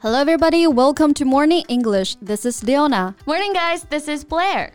Hello, everybody. Welcome to Morning English. This is Leona. Morning, guys. This is Blair.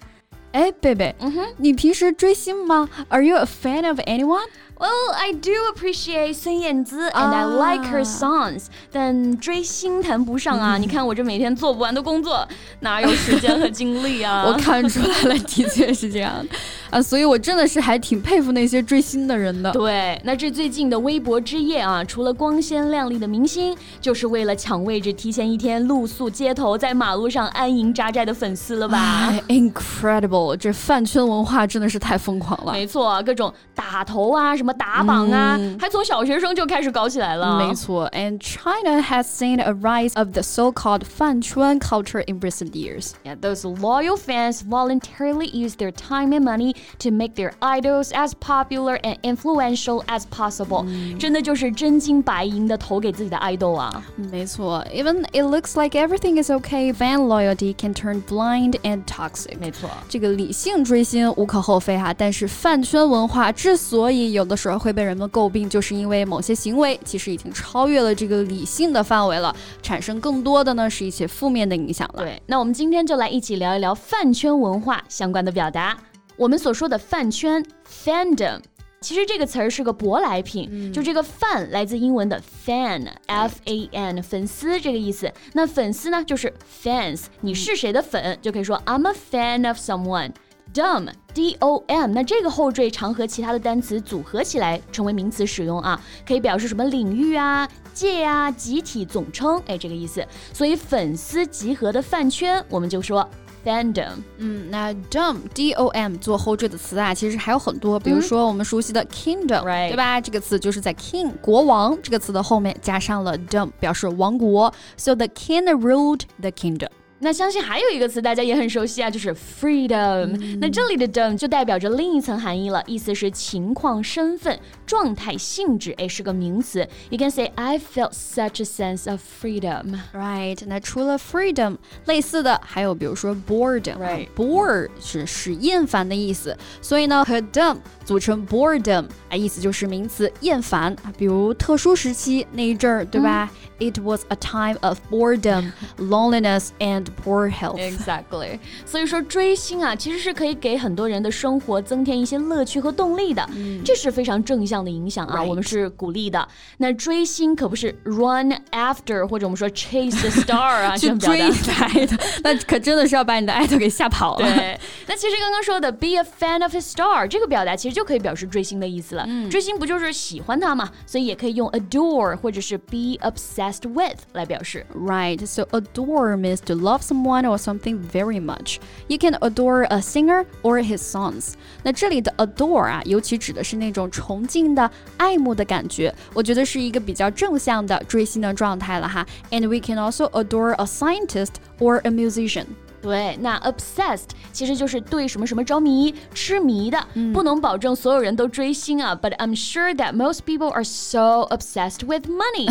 哎，贝贝，嗯哼，你平时追星吗？Are you a fan of anyone? Well, I do appreciate 孙燕姿 and I like her songs，但追星谈不上啊！你看我这每天做不完的工作，哪有时间和精力啊？我看出来了，的确是这样 啊！所以我真的是还挺佩服那些追星的人的。对，那这最近的微博之夜啊，除了光鲜亮丽的明星，就是为了抢位置，提前一天露宿街头，在马路上安营扎寨的粉丝了吧？Incredible！这饭圈文化真的是太疯狂了。没错，各种打头啊，什打榜啊，还从小学生就开始搞起来了。没错，and China has seen a rise of the so-called 饭圈 culture in recent years. Yeah, those loyal fans voluntarily use their time and money to make their idols as popular and influential as possible. 真的就是真金白银的投给自己的 idol 啊。没错，even it looks like everything is okay, fan loyalty can turn blind and toxic. 没错，这个理性追星无可厚非哈，但是饭圈文化之所以有的 时候会被人们诟病，就是因为某些行为其实已经超越了这个理性的范围了，产生更多的呢是一些负面的影响了。对，那我们今天就来一起聊一聊饭圈文化相关的表达。我们所说的饭圈 fandom，其实这个词儿是个舶来品，嗯、就这个饭来自英文的 fan，f a n，粉丝这个意思。那粉丝呢就是 fans，你是谁的粉，就可以说 I'm a fan of someone。Dom, D-O-M，那这个后缀常和其他的单词组合起来成为名词使用啊，可以表示什么领域啊、界啊、集体、总称，哎，这个意思。所以粉丝集合的饭圈，我们就说 fandom。嗯，那 dom, D-O-M 做后缀的词啊，其实还有很多，比如说我们熟悉的 kingdom. 对吧？这个词就是在 king 国王这个词的后面加上了 dom，表示王国。So the king ruled the kingdom. 那相信还有一个词大家也很熟悉啊，就是 freedom、嗯。那这里的 dom 就代表着另一层含义了，意思是情况、身份、状态、性质，哎，是个名词。You can say I felt such a sense of freedom. Right？那除了 freedom，类似的还有比如说 boredom。Right. Bored 是使厌烦的意思，所以呢和 dom 组成 boredom，啊，意思就是名词厌烦啊。比如特殊时期那一阵儿，对吧、嗯、？It was a time of boredom, loneliness, and poor health. Exactly. 所以说追星啊，其实是可以给很多人的生活增添一些乐趣和动力的，嗯、这是非常正向的影响啊， Right. 我们是鼓励的。那追星可不是 run after 或者我们说 chase the star 啊，去追你的爱豆，那可真的是要把你的爱豆给吓跑了。对，那其实刚刚说的 be a fan of a star 这个表达其实就可以表示追星的意思了。嗯、追星不就是喜欢他嘛？所以也可以用 adore 或者是 be obsessed with 来表示。 Right. So adore means to love someone or something very much. You can adore a singer or his songs. 那这里的 adore 啊，尤其指的是那种崇敬的、爱慕的感觉，我觉得是一个比较正向的追星的状态了哈。And we can also adore a scientist or a musician. 对，那 obsessed 其实就是对什么什么着迷、痴迷的，不能保证所有人都追星啊。But I'm sure that most people are so obsessed with money.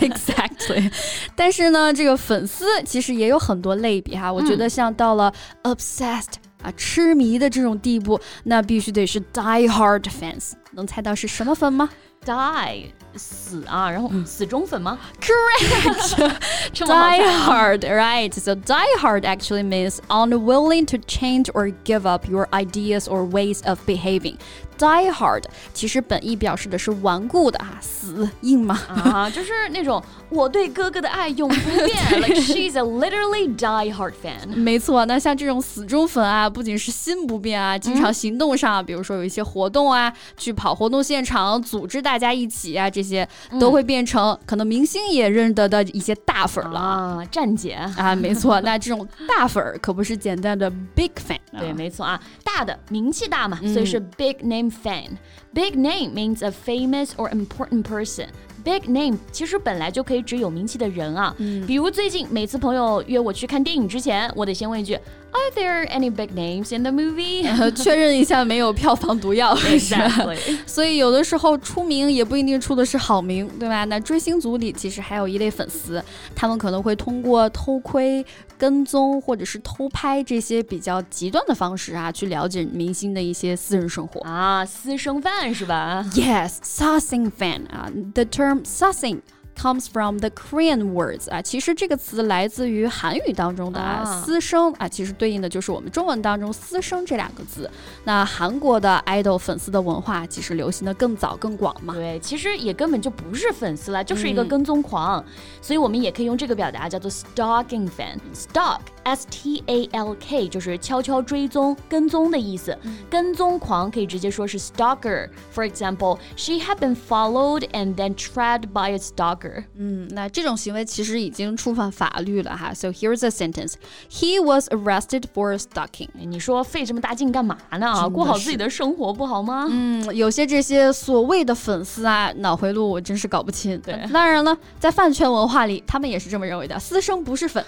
exactly. 但是呢，这个粉丝其实也有很多类别哈。我觉得像到了 obsessed、啊痴迷的这种地步，那必须得是 die hard fans。能猜到是什么粉吗？Die 死啊，然后死忠粉吗 Correct. 这么好猜 Die 啊 hard, right? So die hard actually means unwilling to change or give up your ideas or ways of behaving. Die hard 其实本意表示的是顽固的啊，死硬嘛。啊，就是那种我对哥哥的爱永不变，like she's a literally die hard fan。没错，那像这种死忠粉啊，不仅是心不变啊，经常行动上，比如说有一些活动啊，去跑活动现场，组织大 家一起啊，这些都会变成可能明星也认得的一些大粉儿了。啊，站姐，啊，没错，那这种大粉儿可不是简单的 big fan 啊。对，没错啊，大的名气大嘛，所以是 big name fan。Big name means a famous or important person。Big name 其实本来就可以指有名气的人啊，比如最近每次朋友约我去看电影之前，我得先问一句，Are there any big names in the movie？呃 确认一下没有票房毒药，所以有的时候出名也不一定出的是好名，对吧？那追星族里其实还有一类粉丝，他们可能会通过偷窥、跟踪或者是偷拍这些比较极端的方式啊，去了解明星的一些私人生活。啊，私生饭是吧？Yes, sussing fan 啊，the term sasaeng comes from the Korean words 啊，其实这个词来自于韩语当中的啊，啊私生啊，其实对应的就是我们中文当中私生这两个字。那韩国的 idol 粉丝的文化其实流行的更早更广嘛。对，其实也根本就不是粉丝了，就是一个嗯跟踪狂，所以我们也可以用这个表达叫做 stalking fan。stalk s t a l k 就是悄悄追踪、跟踪的意思。跟踪狂可以直接说是 stalker。For example, she had been followed and then tracked by a stalker. 嗯，那这种行为其实已经触犯法律了哈。So here's a sentence: He was arrested for stalking. 哎你说费这么大劲干嘛呢？真的过好自己的生活不好吗？嗯，有些这些所谓的粉丝啊，脑回路我真是搞不清。对当然了，在饭圈文化里，他们也是这么认为的，私生不是粉。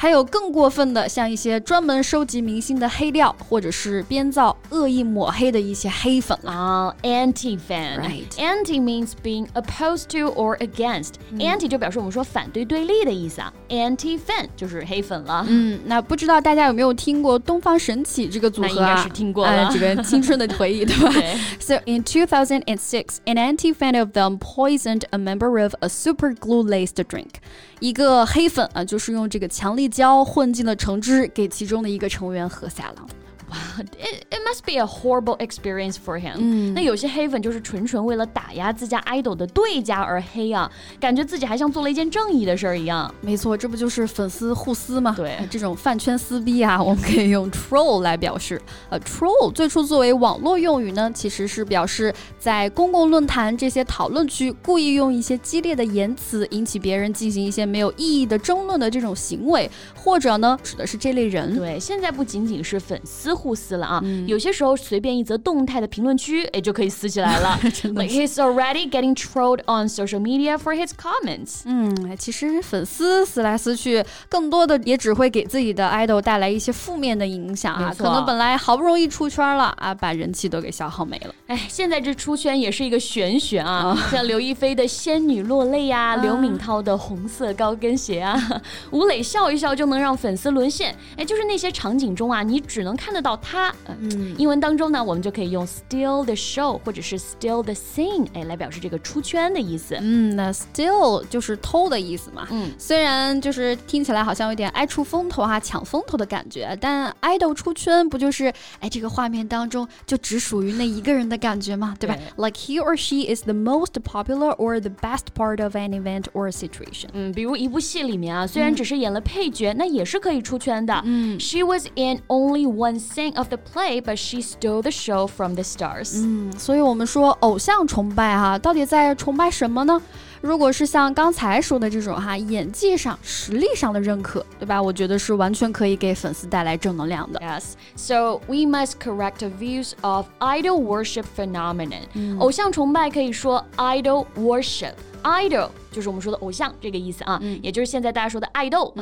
还有更过分的，像一些专门收集明星的黑料，或者是编造恶意抹黑的一些黑粉啦。啊、a n t i fan。 Right. Anti means being opposed to or against、Anti 就表示我们说反对对立的意思啊。Anti fan 就是黑粉了。嗯，那不知道大家有没有听过东方神起这个组合啊？那应该是听过了哎这个青春的回忆，对吧？对 So in 2006, an anti-fan of them poisoned a member of a super glue-laced drink. 一个黑粉啊，就是用这个强力胶混进了橙汁，给其中的一个成员喝下了。It, it must be a horrible experience for him、嗯那有些黑粉就是纯纯为了打压自家 idol 的对家而黑啊，感觉自己还像做了一件正义的事儿一样。没错，这不就是粉丝互撕吗？对哎这种饭圈撕逼啊，我们可以用 troll 来表示。呃，troll 最初作为网络用语呢，其实是表示在公共论坛这些讨论区故意用一些激烈的言辞引起别人进行一些没有意义的争论的这种行为，或者呢，指的是这类人。对，现在不仅仅是粉丝互撕了啊，嗯有些时候随便一则动态的评论区，哎，就可以撕起来了。he's already getting trolled on social media for his comments. 嗯，其实粉丝撕来撕去，更多的也只会给自己的 idol 带来一些负面的影响啊。可能本来好不容易出圈了啊，把人气都给消耗没了。哎，现在这出圈也是一个玄学啊，像刘亦菲的仙女落泪呀、刘敏涛的红色高跟鞋啊，吴磊笑一笑就能让粉丝沦陷。哎，就是那些场景中啊，你只能看得到他。呃嗯，英文当中呢，我们就可以用 steal the show 或者是 steal the scene，哎，来表示这个出圈的意思。嗯，那 steal 就是偷的意思嘛。嗯，虽然就是听起来好像有点爱出风头哈、抢风头的感觉，但 idol 出圈不就是哎这个画面当中就只属于那一个人的感觉吗？对吧对？Like he or she is the most popular or the best part of an event or situation。嗯，比如一部戏里面啊，虽然只是演了配角，那也是可以出圈的。嗯 She was in only one scene of the play, but she stole the show from the stars. 嗯，所以我们说偶像崇拜哈、到底在崇拜什么呢？如果是像刚才说的这种哈，演技上、实力上的认可，对吧？我觉得是完全可以给粉丝带来正能量的。 Yes, so we must correct the views of idol worship phenomenon. 偶像崇拜可以说 idol worship. Idol 就是我们说的偶像这个意思啊，也就是现在大家说的爱豆。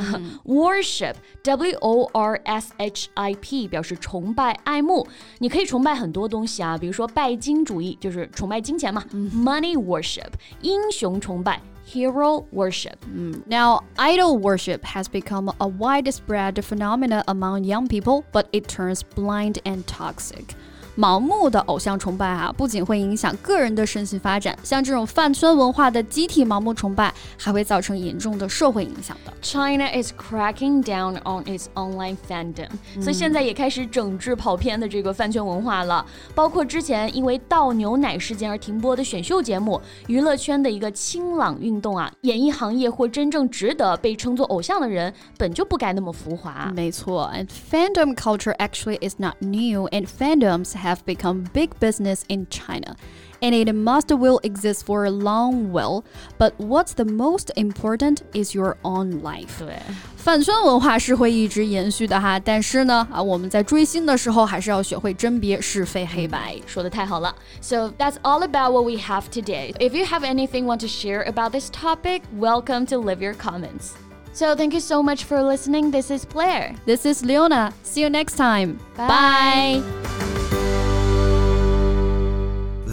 worship, W O R S H I P 表示崇拜、爱慕。你可以崇拜很多东西啊，比如说拜金主义，就是崇拜金钱嘛。Money worship，英雄崇拜。Hero worship， Now, idol worship has become a widespread phenomenon among young people, but it turns blind and toxic. 盲目的偶像崇拜啊，不仅会影响个人的身心发展，像这种饭圈文化的集体盲目崇拜，还会造成严重的社会影响的。China is cracking down on its online fandom，、所以现在也开始整治跑偏的这个饭圈文化了。包括之前因为倒牛奶事件而停播的选秀节目，娱乐圈的一个清朗运动啊，演艺行业或真正值得被称作偶像的人，本就不该那么浮华。没错，and fandom culture actually is not new, and fandoms have have become big business in China, and it must will exist for a long while. But what's the most important is your own life. 对，饭圈文化是会一直延续的哈，但是呢，啊，我们在追星的时候还是要学会甄别是非黑白。说的太好了。So that's all about what we have today. If you have anything want to share about this topic, welcome to leave your comments. So thank you so much for listening. This is Blair. This is Leona. See you next time. Bye. Bye.